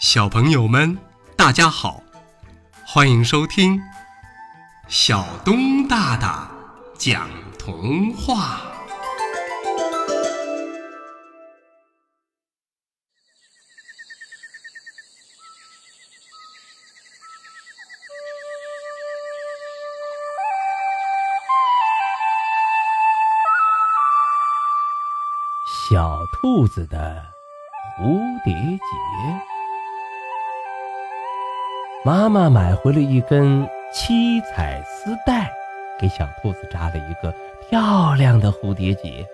小朋友们，大家好，欢迎收听小东大大讲童话。小兔子的蝴蝶结。妈妈买回了一根七彩丝带，给小兔子扎了一个漂亮的蝴蝶结。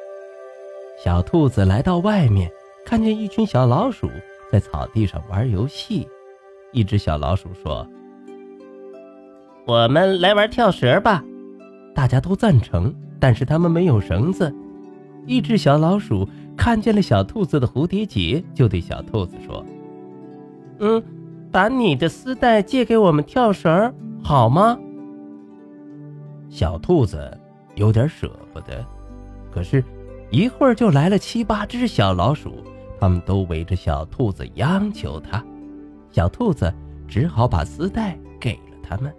小兔子来到外面，看见一群小老鼠在草地上玩游戏。一只小老鼠说：“我们来玩跳绳吧！”大家都赞成，但是他们没有绳子。一只小老鼠看见了小兔子的蝴蝶结，就对小兔子说：“嗯。”把你的丝带借给我们跳绳，好吗？小兔子有点舍不得，可是，一会儿就来了七八只小老鼠，他们都围着小兔子央求他。小兔子只好把丝带给了他们。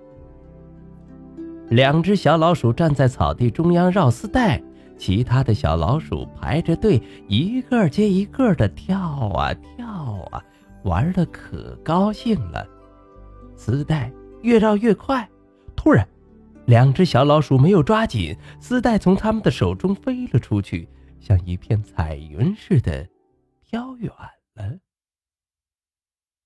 两只小老鼠站在草地中央绕丝带，其他的小老鼠排着队，一个接一个的跳啊跳啊。玩的可高兴了，丝带越绕越快。突然，两只小老鼠没有抓紧，丝带从他们的手中飞了出去，像一片彩云似的飘远了。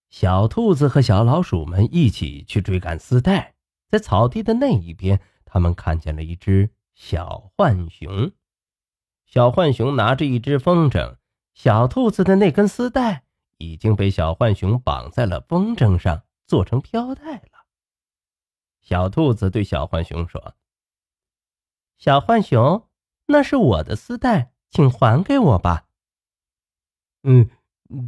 小兔子和小老鼠们一起去追赶丝带，在草地的那一边，他们看见了一只小浣熊。小浣熊拿着一只风筝，小兔子的那根丝带。已经被小浣熊绑在了风筝上，做成飘带了。小兔子对小浣熊说：“小浣熊，那是我的丝带，请还给我吧。”“嗯，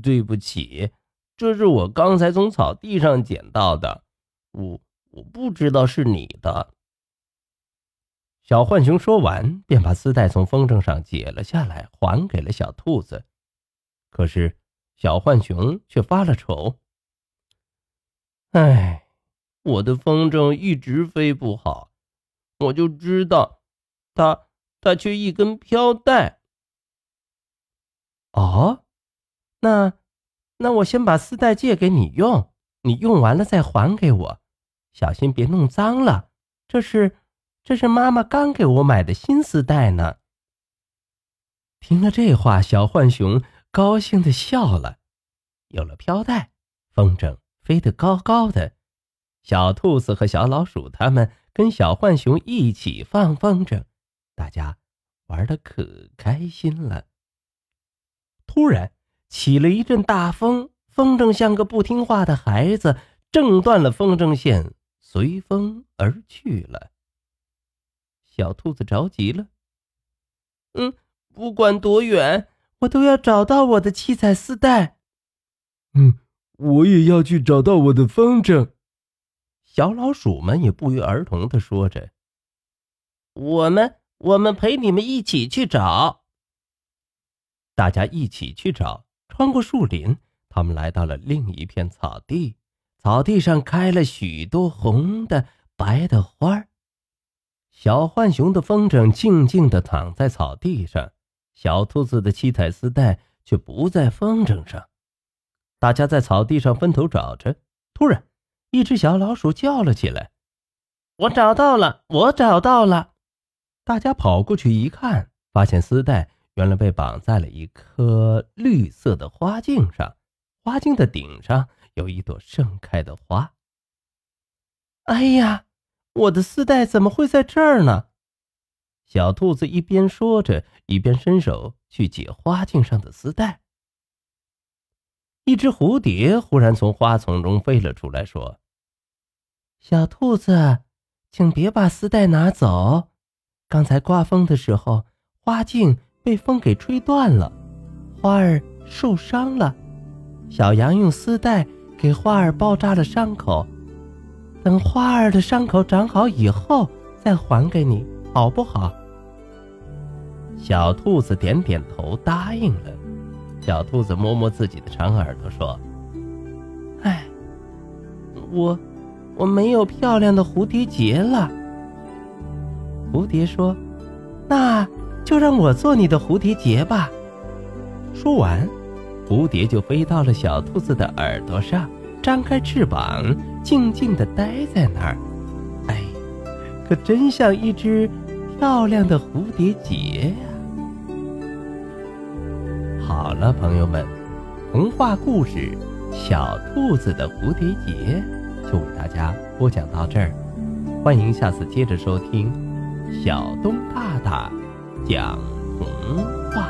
对不起，这是我刚才从草地上捡到的，我我不知道是你的。”小浣熊说完，便把丝带从风筝上解了下来，还给了小兔子。可是。小浣熊却发了愁：“哎，我的风筝一直飞不好，我就知道，它它缺一根飘带。哦，那那我先把丝带借给你用，你用完了再还给我，小心别弄脏了。这是这是妈妈刚给我买的新丝带呢。”听了这话，小浣熊。高兴的笑了，有了飘带，风筝飞得高高的。小兔子和小老鼠他们跟小浣熊一起放风筝，大家玩的可开心了。突然起了一阵大风，风筝像个不听话的孩子，挣断了风筝线，随风而去了。小兔子着急了，嗯，不管多远。我都要找到我的七彩丝带。嗯，我也要去找到我的风筝。小老鼠们也不约而同的说着：“我们，我们陪你们一起去找。”大家一起去找，穿过树林，他们来到了另一片草地。草地上开了许多红的、白的花儿小浣熊的风筝静静的躺在草地上。小兔子的七彩丝带却不在风筝上，大家在草地上分头找着。突然，一只小老鼠叫了起来：“我找到了！我找到了！”大家跑过去一看，发现丝带原来被绑在了一颗绿色的花茎上，花茎的顶上有一朵盛开的花。哎呀，我的丝带怎么会在这儿呢？小兔子一边说着，一边伸手去解花茎上的丝带。一只蝴蝶忽然从花丛中飞了出来，说：“小兔子，请别把丝带拿走。刚才刮风的时候，花茎被风给吹断了，花儿受伤了。小羊用丝带给花儿包扎了伤口，等花儿的伤口长好以后再还给你，好不好？”小兔子点点头，答应了。小兔子摸摸自己的长耳朵，说：“哎，我我没有漂亮的蝴蝶结了。蝴蝶说：“那就让我做你的蝴蝶结吧。”说完，蝴蝶就飞到了小兔子的耳朵上，张开翅膀，静静的待在那儿。哎，可真像一只漂亮的蝴蝶结呀！好了，朋友们，童话故事《小兔子的蝴蝶结》就为大家播讲到这儿，欢迎下次接着收听小东大大讲童话。